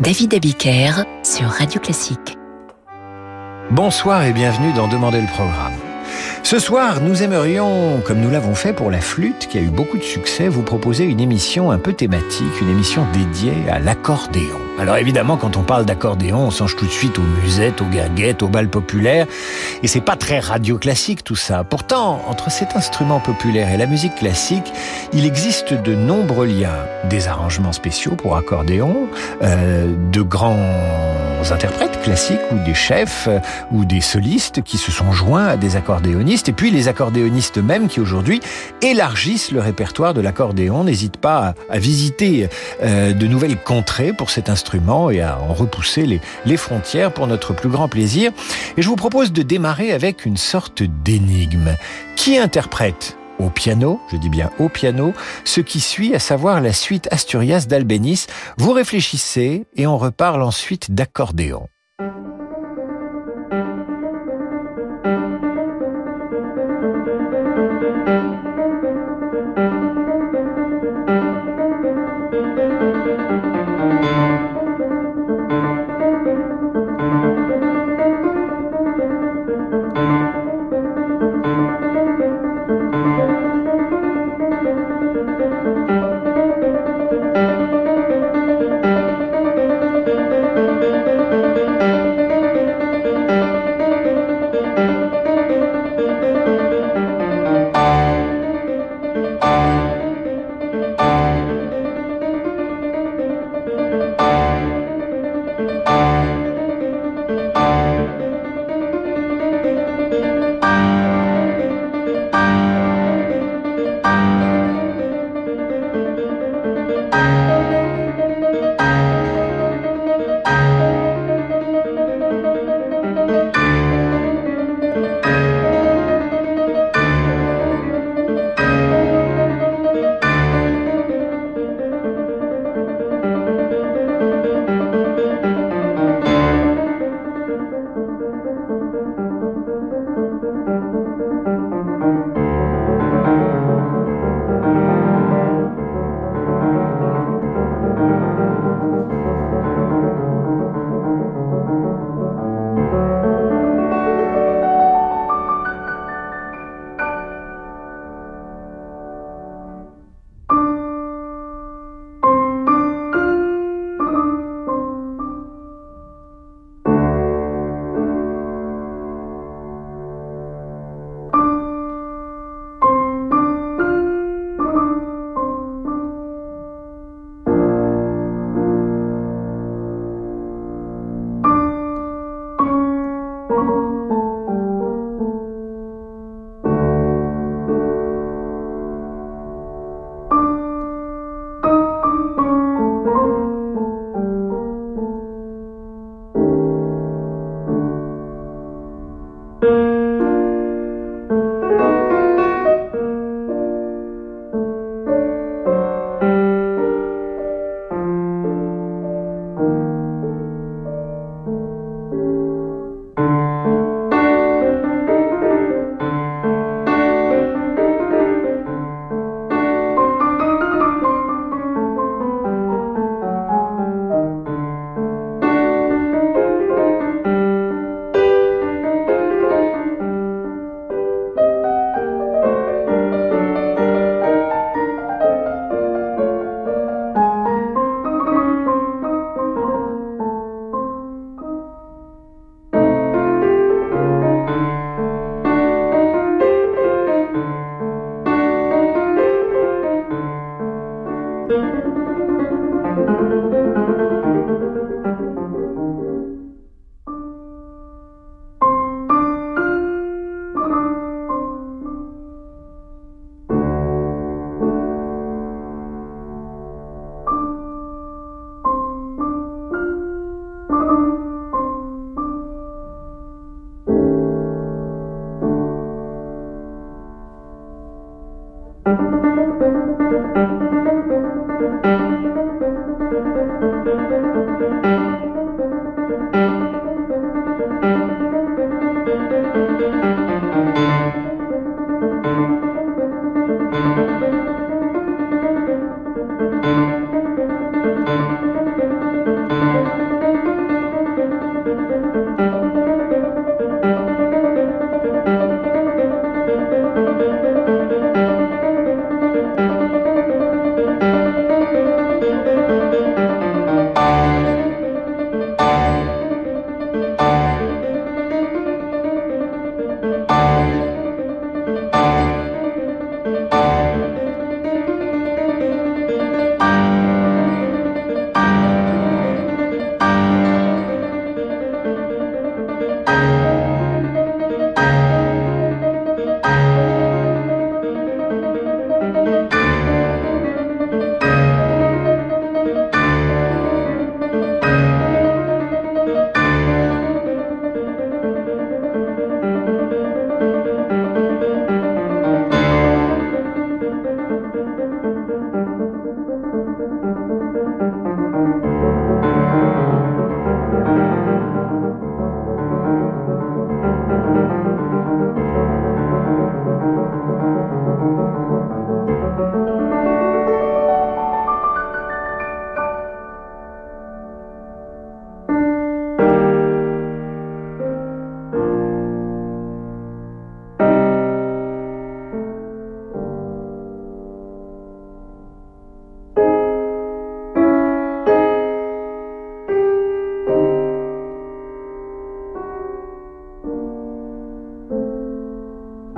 David Abiker sur Radio Classique. Bonsoir et bienvenue dans Demander le programme. Ce soir, nous aimerions, comme nous l'avons fait pour la flûte, qui a eu beaucoup de succès, vous proposer une émission un peu thématique, une émission dédiée à l'accordéon. Alors évidemment, quand on parle d'accordéon, on songe tout de suite aux musettes, aux gaguettes, aux balles populaires, et c'est pas très radio classique tout ça. Pourtant, entre cet instrument populaire et la musique classique, il existe de nombreux liens. Des arrangements spéciaux pour accordéon, euh, de grands interprètes classiques ou des chefs euh, ou des solistes qui se sont joints à des accordéonistes et puis les accordéonistes eux-mêmes qui aujourd'hui élargissent le répertoire de l'accordéon, n'hésitent pas à, visiter euh, de nouvelles contrées pour cet instrument et à en repousser les frontières pour notre plus grand plaisir. Et je vous propose de démarrer avec une sorte d'énigme. Qui interprète au piano, je dis bien au piano, ce qui suit, à savoir la suite Asturias d'Albéniz. Vous réfléchissez et on reparle ensuite d'accordéon.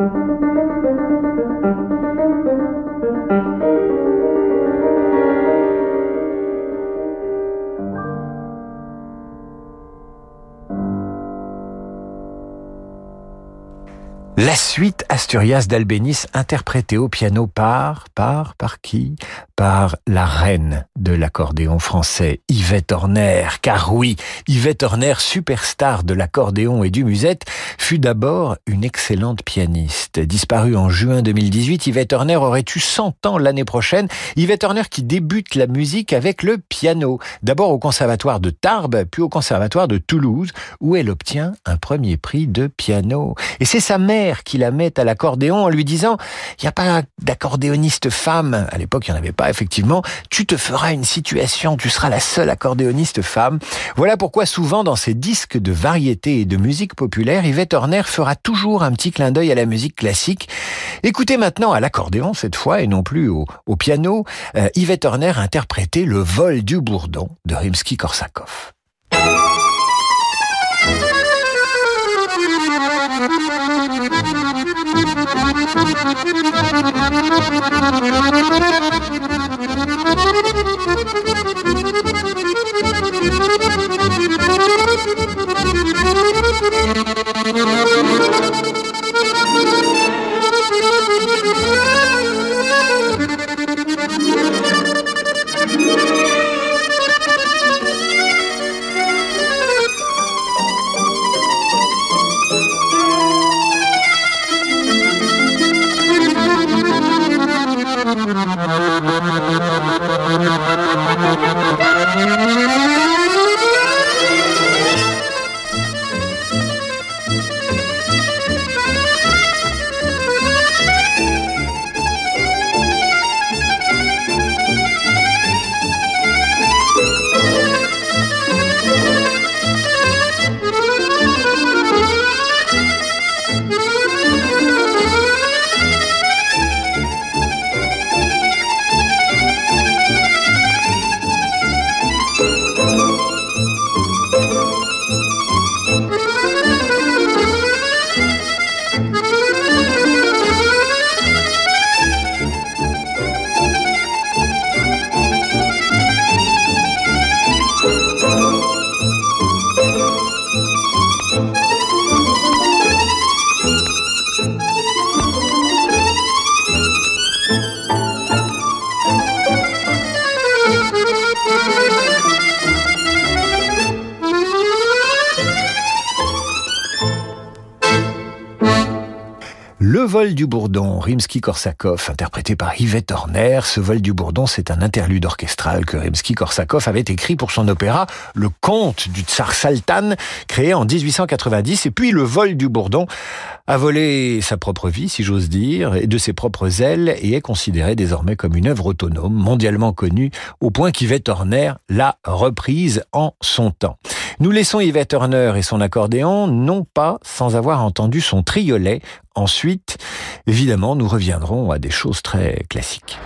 Música La suite Asturias d'Albénis interprétée au piano par, par, par qui? Par la reine de l'accordéon français, Yvette Horner. Car oui, Yvette Horner, superstar de l'accordéon et du musette, fut d'abord une excellente pianiste. Disparue en juin 2018, Yvette Horner aurait eu 100 ans l'année prochaine. Yvette Horner qui débute la musique avec le piano. D'abord au conservatoire de Tarbes, puis au conservatoire de Toulouse, où elle obtient un premier prix de piano. Et c'est sa mère qui la met à l'accordéon en lui disant il n'y a pas d'accordéoniste femme. À l'époque, il n'y en avait pas, effectivement. Tu te feras une situation, tu seras la seule accordéoniste femme. Voilà pourquoi souvent dans ses disques de variété et de musique populaire, Yvette Horner fera toujours un petit clin d'œil à la musique classique. Écoutez maintenant à l'accordéon cette fois et non plus au, piano, euh, Yvette Horner interprétait le vol du bourdon de Rimsky-Korsakov. Vol Rimsky-Korsakov, interprété par Yvette Horner. Ce vol du Bourdon, c'est un interlude orchestral que Rimsky-Korsakov avait écrit pour son opéra Le Conte du Tsar Saltan, créé en 1890. Et puis le vol du Bourdon a volé sa propre vie, si j'ose dire, et de ses propres ailes, et est considéré désormais comme une œuvre autonome, mondialement connue, au point qu'Yvette Horner l'a reprise en son temps. Nous laissons Yvette Horner et son accordéon, non pas sans avoir entendu son triolet. Ensuite, évidemment, nous reviendrons à des choses très classiques.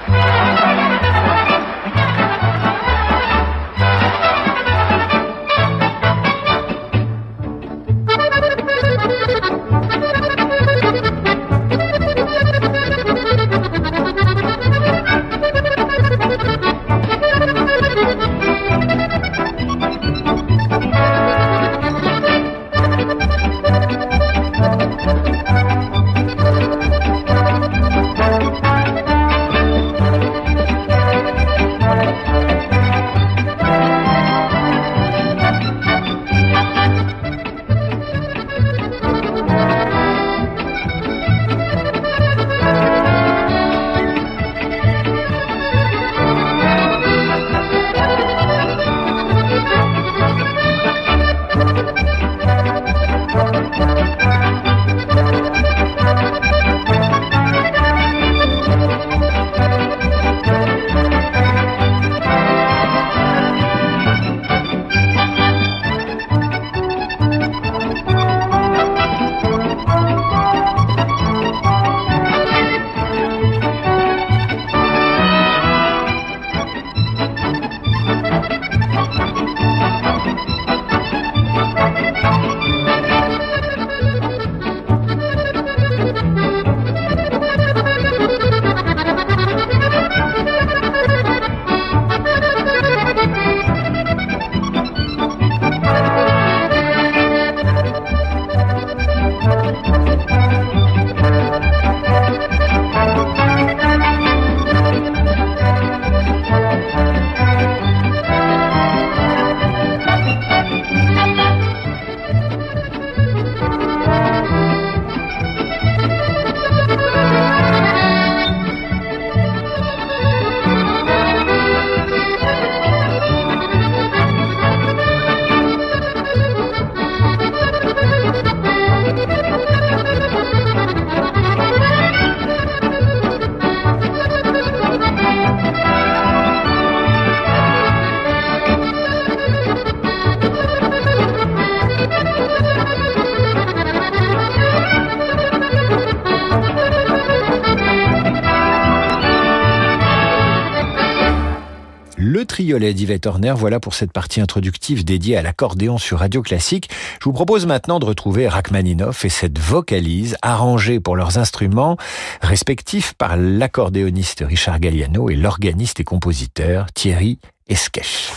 Horner. Voilà pour cette partie introductive dédiée à l'accordéon sur Radio Classique. Je vous propose maintenant de retrouver Rachmaninoff et cette vocalise arrangée pour leurs instruments respectifs par l'accordéoniste Richard Galliano et l'organiste et compositeur Thierry Esquèche.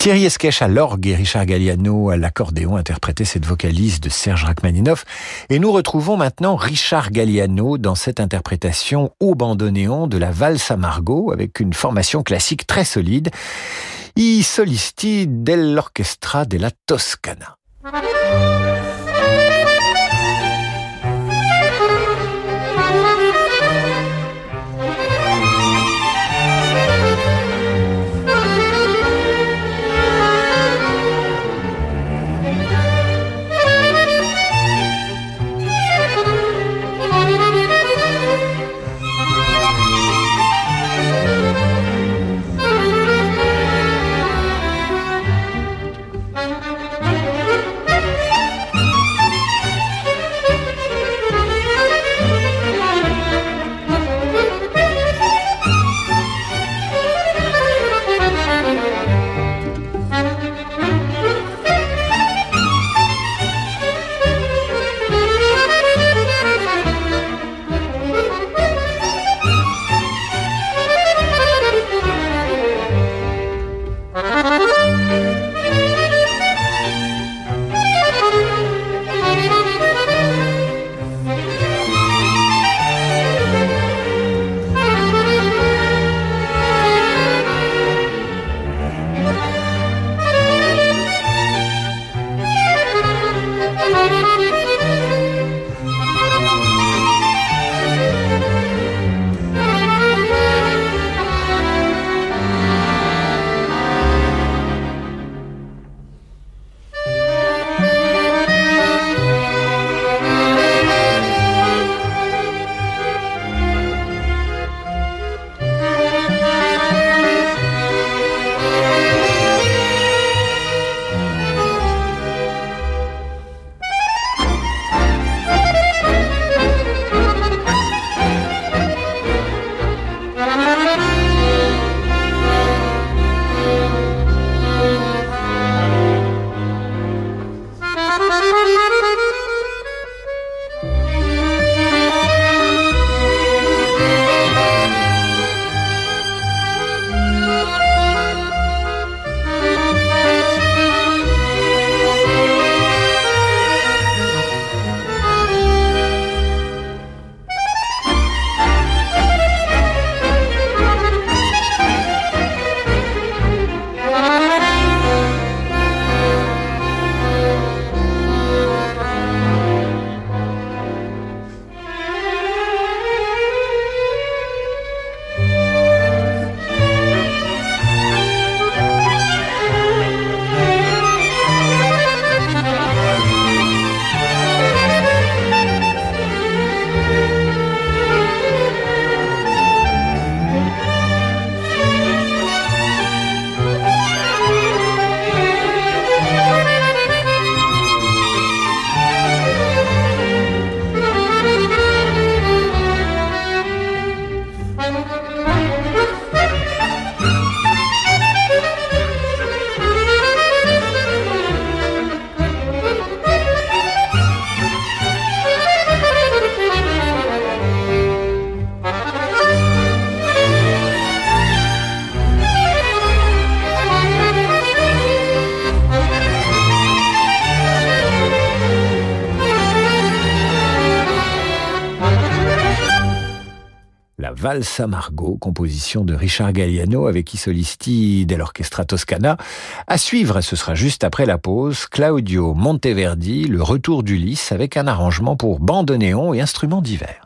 Thierry Esquèche à l'orgue et Richard Galliano à l'accordéon interprétaient cette vocalise de Serge Rachmaninoff. Et nous retrouvons maintenant Richard Galliano dans cette interprétation au bandoneon de la valse à Margot avec une formation classique très solide. I solisti dell'orchestra della Toscana. Valsa Margot, composition de Richard Galliano avec Isolisti dell'Orchestra Toscana. À suivre, ce sera juste après la pause, Claudio Monteverdi, le retour d'Ulysse avec un arrangement pour bandoneon et instruments divers.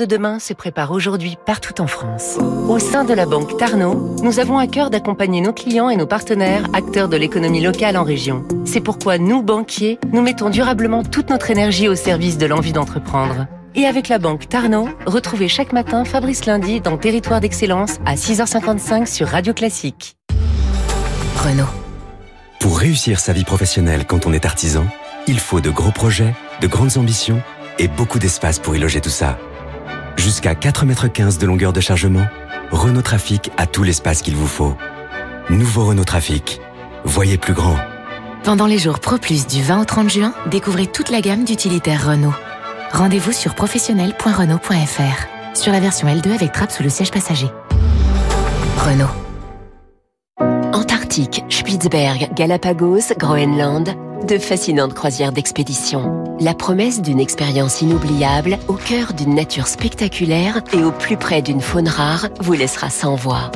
De demain se prépare aujourd'hui partout en France. Au sein de la Banque Tarno, nous avons à cœur d'accompagner nos clients et nos partenaires, acteurs de l'économie locale en région. C'est pourquoi nous, banquiers, nous mettons durablement toute notre énergie au service de l'envie d'entreprendre. Et avec la Banque Tarno, retrouvez chaque matin Fabrice Lundi dans Territoire d'Excellence à 6h55 sur Radio Classique. Renault. Pour réussir sa vie professionnelle quand on est artisan, il faut de gros projets, de grandes ambitions et beaucoup d'espace pour y loger tout ça. Jusqu'à 4,15 m de longueur de chargement, Renault Trafic a tout l'espace qu'il vous faut. Nouveau Renault Trafic. Voyez plus grand. Pendant les jours Pro Plus du 20 au 30 juin, découvrez toute la gamme d'utilitaires Renault. Rendez-vous sur professionnel.renault.fr. Sur la version L2 avec trappe sous le siège passager. Renault. Antarctique, Spitzberg, Galapagos, Groenland, de fascinantes croisières d'expédition. La promesse d'une expérience inoubliable au cœur d'une nature spectaculaire et au plus près d'une faune rare vous laissera sans voix.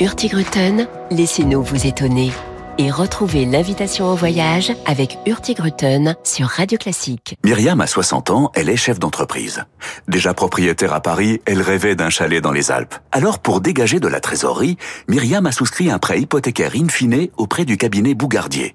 Hurtigruten, laissez-nous vous étonner. Et retrouvez l'invitation au voyage avec Hurtigruten sur Radio Classique. Myriam a 60 ans, elle est chef d'entreprise. Déjà propriétaire à Paris, elle rêvait d'un chalet dans les Alpes. Alors pour dégager de la trésorerie, Myriam a souscrit un prêt hypothécaire in fine auprès du cabinet Bougardier.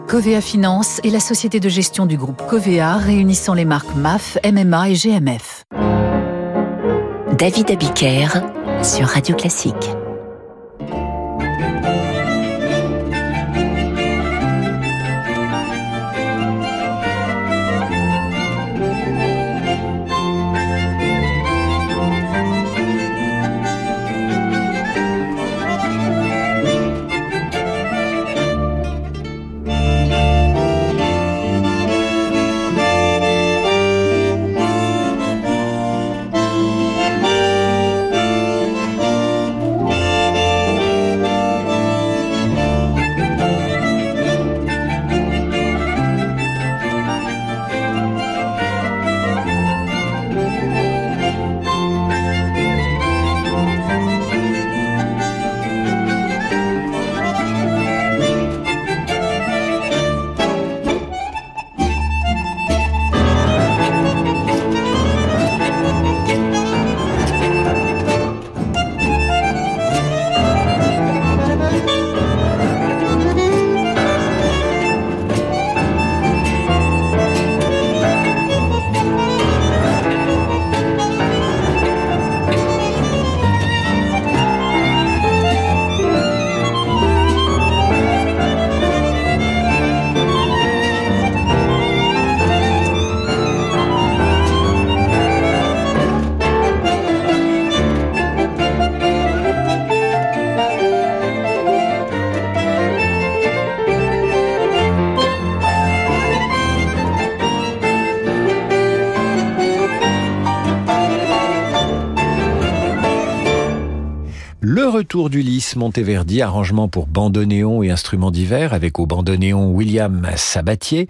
Covea Finance est la société de gestion du groupe Covea réunissant les marques MAF, MMA et GMF. David Abiker sur Radio Classique. Tour d'Ulysse Monteverdi, arrangement pour bandoneon et instruments divers, avec au bandoneon William Sabatier,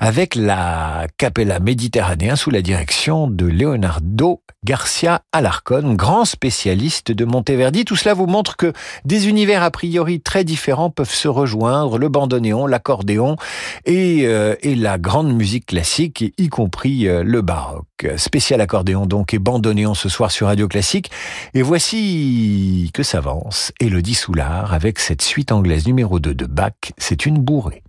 avec la Capella Méditerranéen sous la direction de Leonardo Garcia Alarcon, grand spécialiste de Monteverdi. Tout cela vous montre que des univers a priori très différents peuvent se rejoindre, le bandoneon, l'accordéon et, euh, et la grande musique classique, y compris euh, le baroque. Spécial accordéon donc et bandoneon ce soir sur Radio Classique. Et voici que France, Élodie Soulard, avec cette suite anglaise numéro 2 de Bach, c'est une bourrée.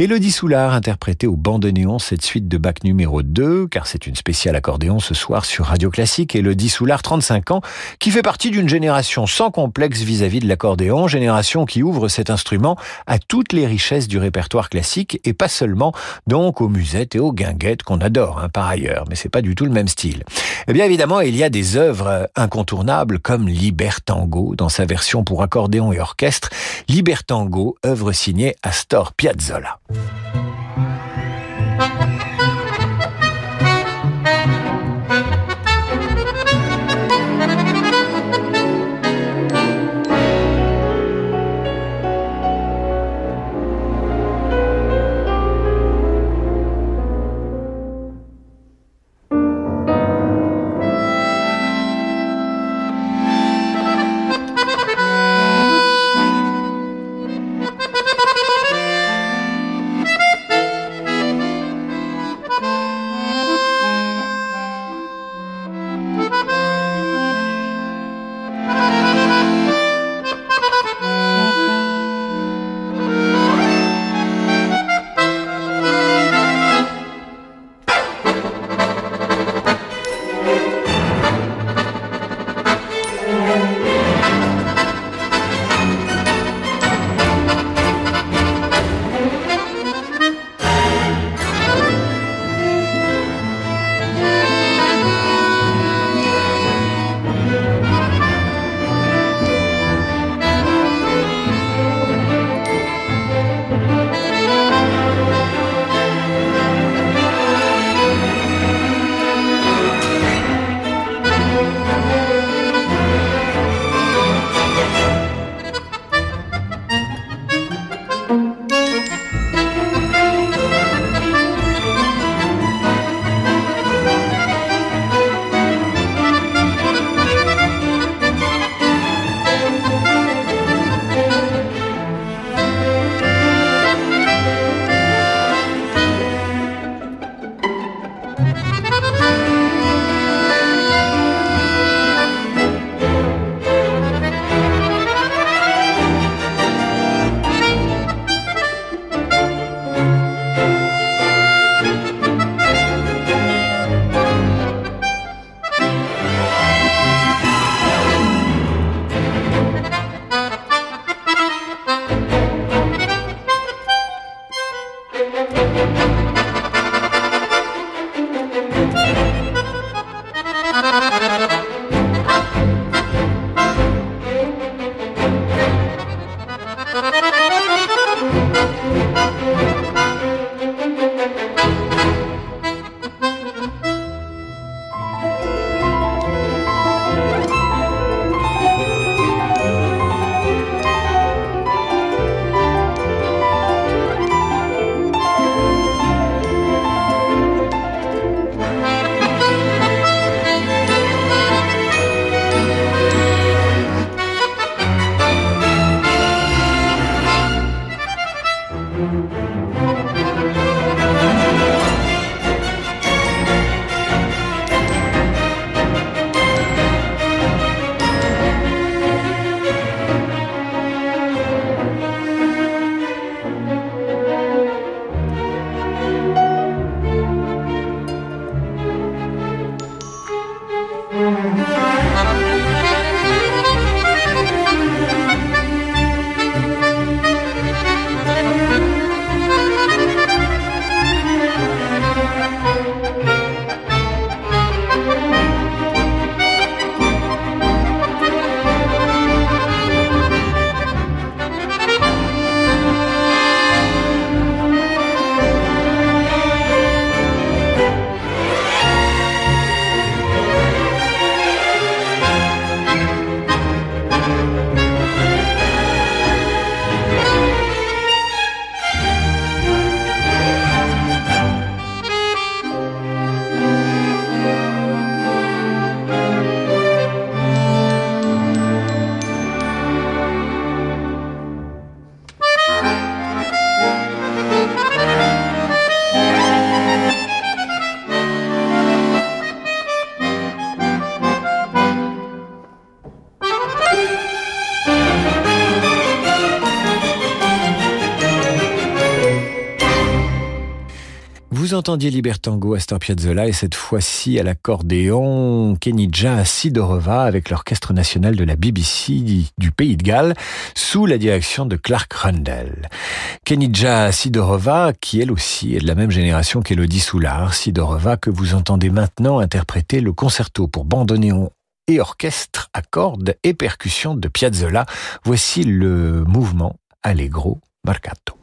Elodie Soulard interprétait au bandoneon cette suite de bac numéro 2, car c'est une spéciale accordéon ce soir sur Radio Classique. Elodie Soulard, 35 ans, qui fait partie d'une génération sans complexe vis-à-vis de l'accordéon, génération qui ouvre cet instrument à toutes les richesses du répertoire classique et pas seulement donc aux musettes et aux guinguettes qu'on adore hein, par ailleurs, mais c'est pas du tout le même style. Eh bien évidemment, il y a des œuvres incontournables comme Libertango dans sa version pour accordéon et orchestre. Libertango, œuvre signée Astor Piazzolla. Música Vous entendiez Libertango Astor Piazzolla et cette fois-ci à l'accordéon Kenija Sidorova avec l'Orchestre national de la BBC du Pays de Galles sous la direction de Clark Rundell. Kenija Sidorova qui elle aussi est de la même génération qu'Elodie Soulard, Sidorova que vous entendez maintenant interpréter le concerto pour bandoneon et orchestre à cordes et percussions de Piazzolla. Voici le mouvement Allegro Marcato.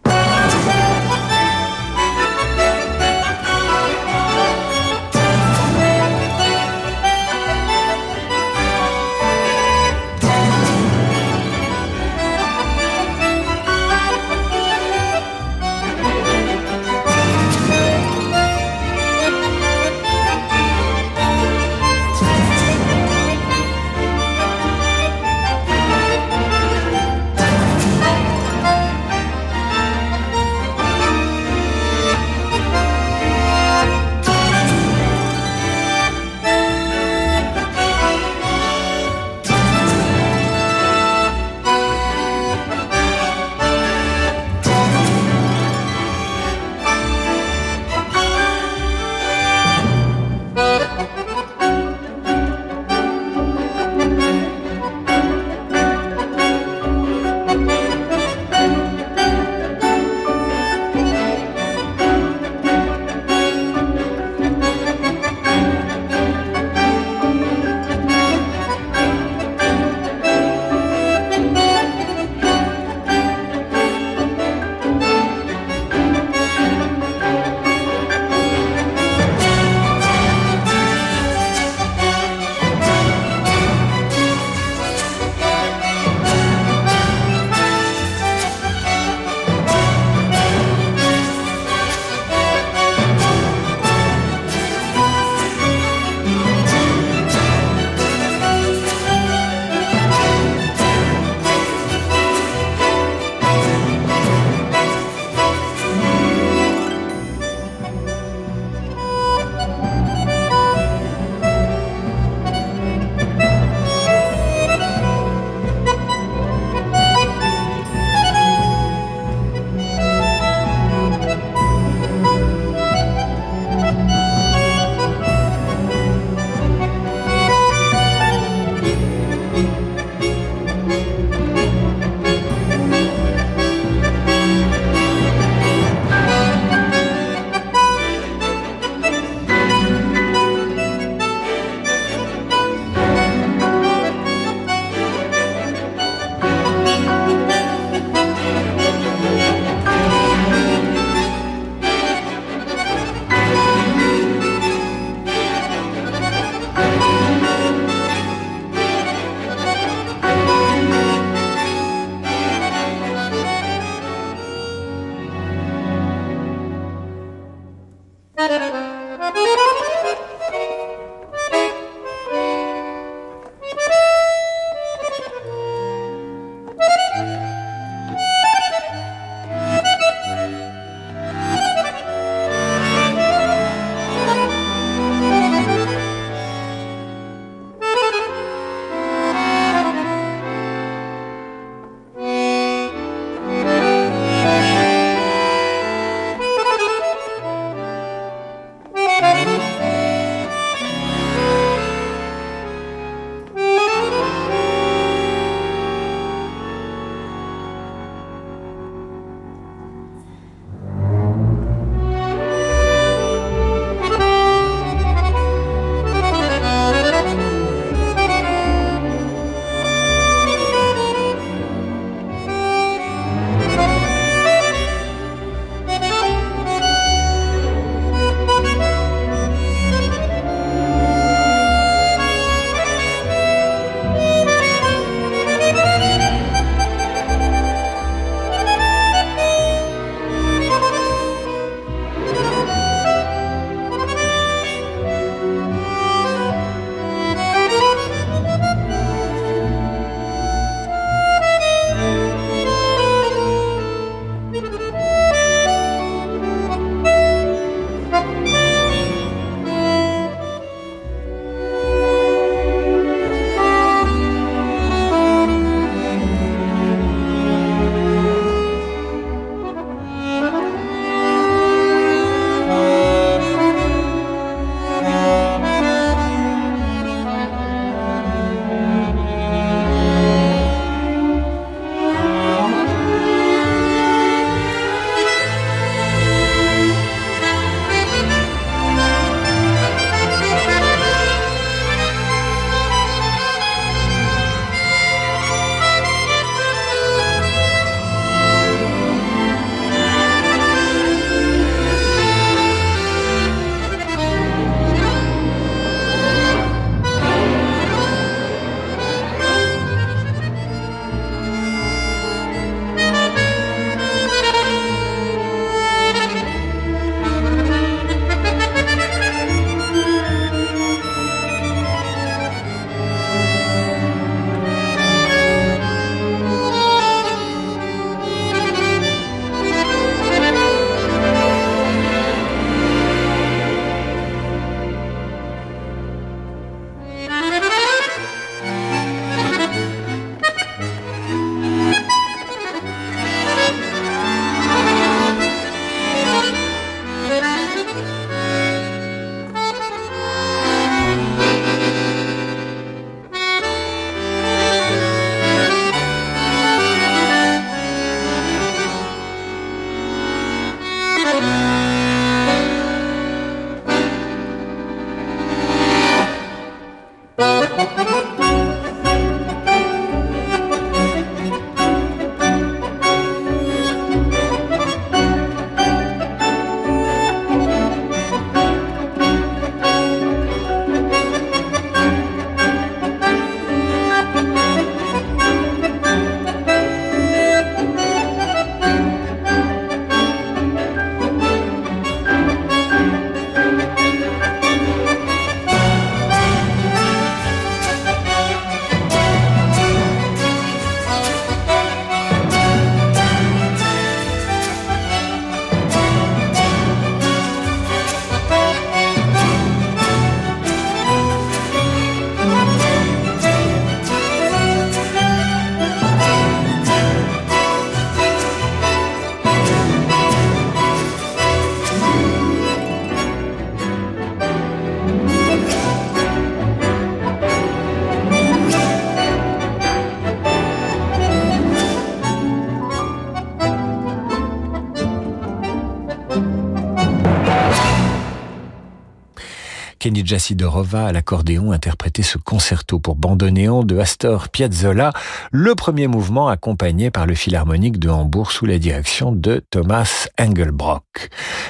Kenija Sidorova à l'accordéon interprétait ce concerto pour bandoneon de Astor Piazzolla, le premier mouvement accompagné par le Philharmonique de Hambourg sous la direction de Thomas Engelbrock.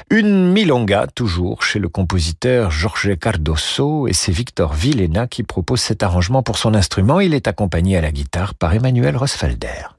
Une milonga toujours chez le compositeur Jorge Cardoso et c'est Victor Villena qui propose cet arrangement pour son instrument. Il est accompagné à la guitare par Emmanuel Rosfelder.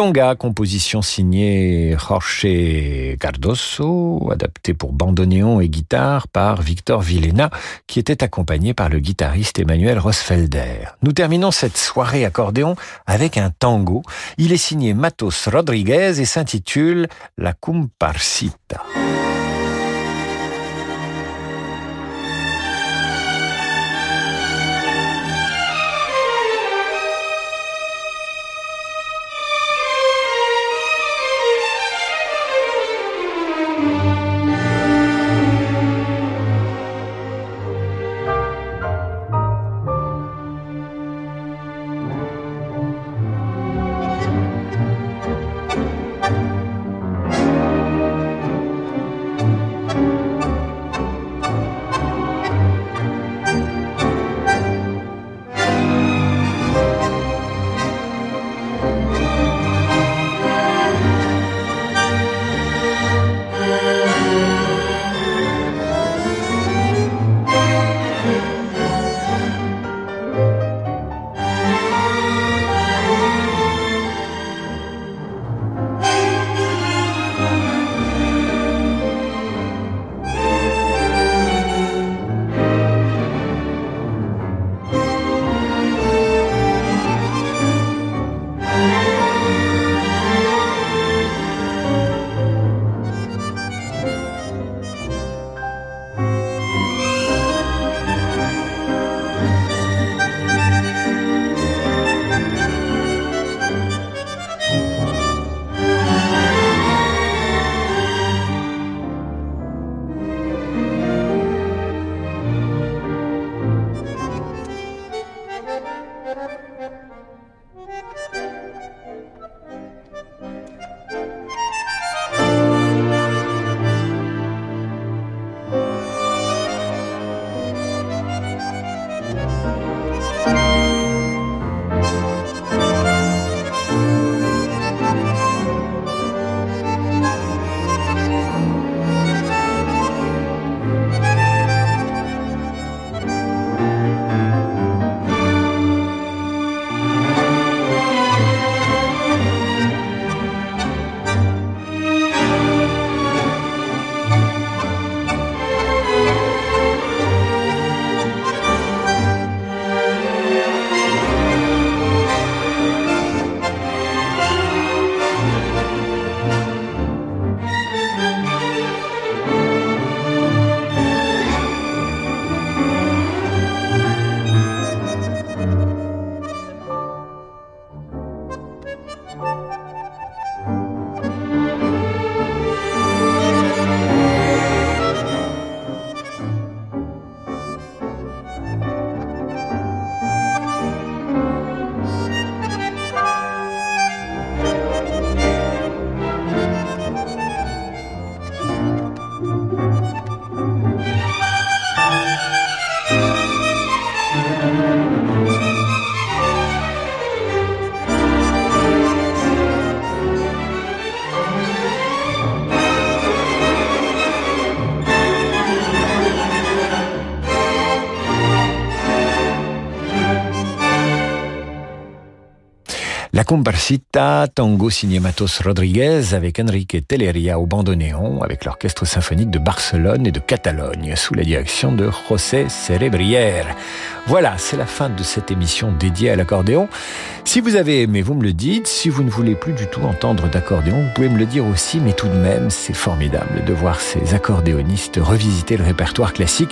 Milonga, composition signée Jorge Cardoso, adaptée pour bandoneon et guitare par Victor Villena, qui était accompagné par le guitariste Emmanuel Rosfelder. Nous terminons cette soirée accordéon avec un tango. Il est signé Matos Rodriguez et s'intitule La Comparsita. Comparsita, tango signé Matos Rodriguez avec Enrique Teleria au bandoneon avec l'Orchestre symphonique de Barcelone et de Catalogne sous la direction de José Cerebrière. Voilà, c'est la fin de cette émission dédiée à l'accordéon. Si vous avez aimé, vous me le dites. Si vous ne voulez plus du tout entendre d'accordéon, vous pouvez me le dire aussi, mais tout de même, c'est formidable de voir ces accordéonistes revisiter le répertoire classique,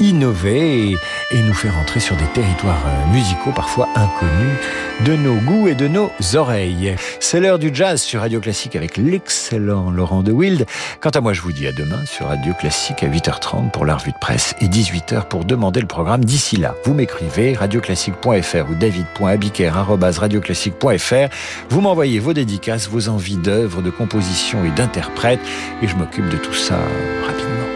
innover et, et nous faire entrer sur des territoires euh, musicaux parfois inconnus de nos goûts et de nos oreilles. C'est l'heure du jazz sur Radio Classique avec l'excellent Laurent de Wild. Quant à moi, je vous dis à demain sur Radio Classique à 8h30 pour la revue de presse et 18h pour demander le programme. D'ici là, vous m'écrivez radioclassique.fr ou david.abiker.radioclassique.fr. Vous m'envoyez vos dédicaces, vos envies d'œuvres, de composition et d'interprètes et je m'occupe de tout ça rapidement.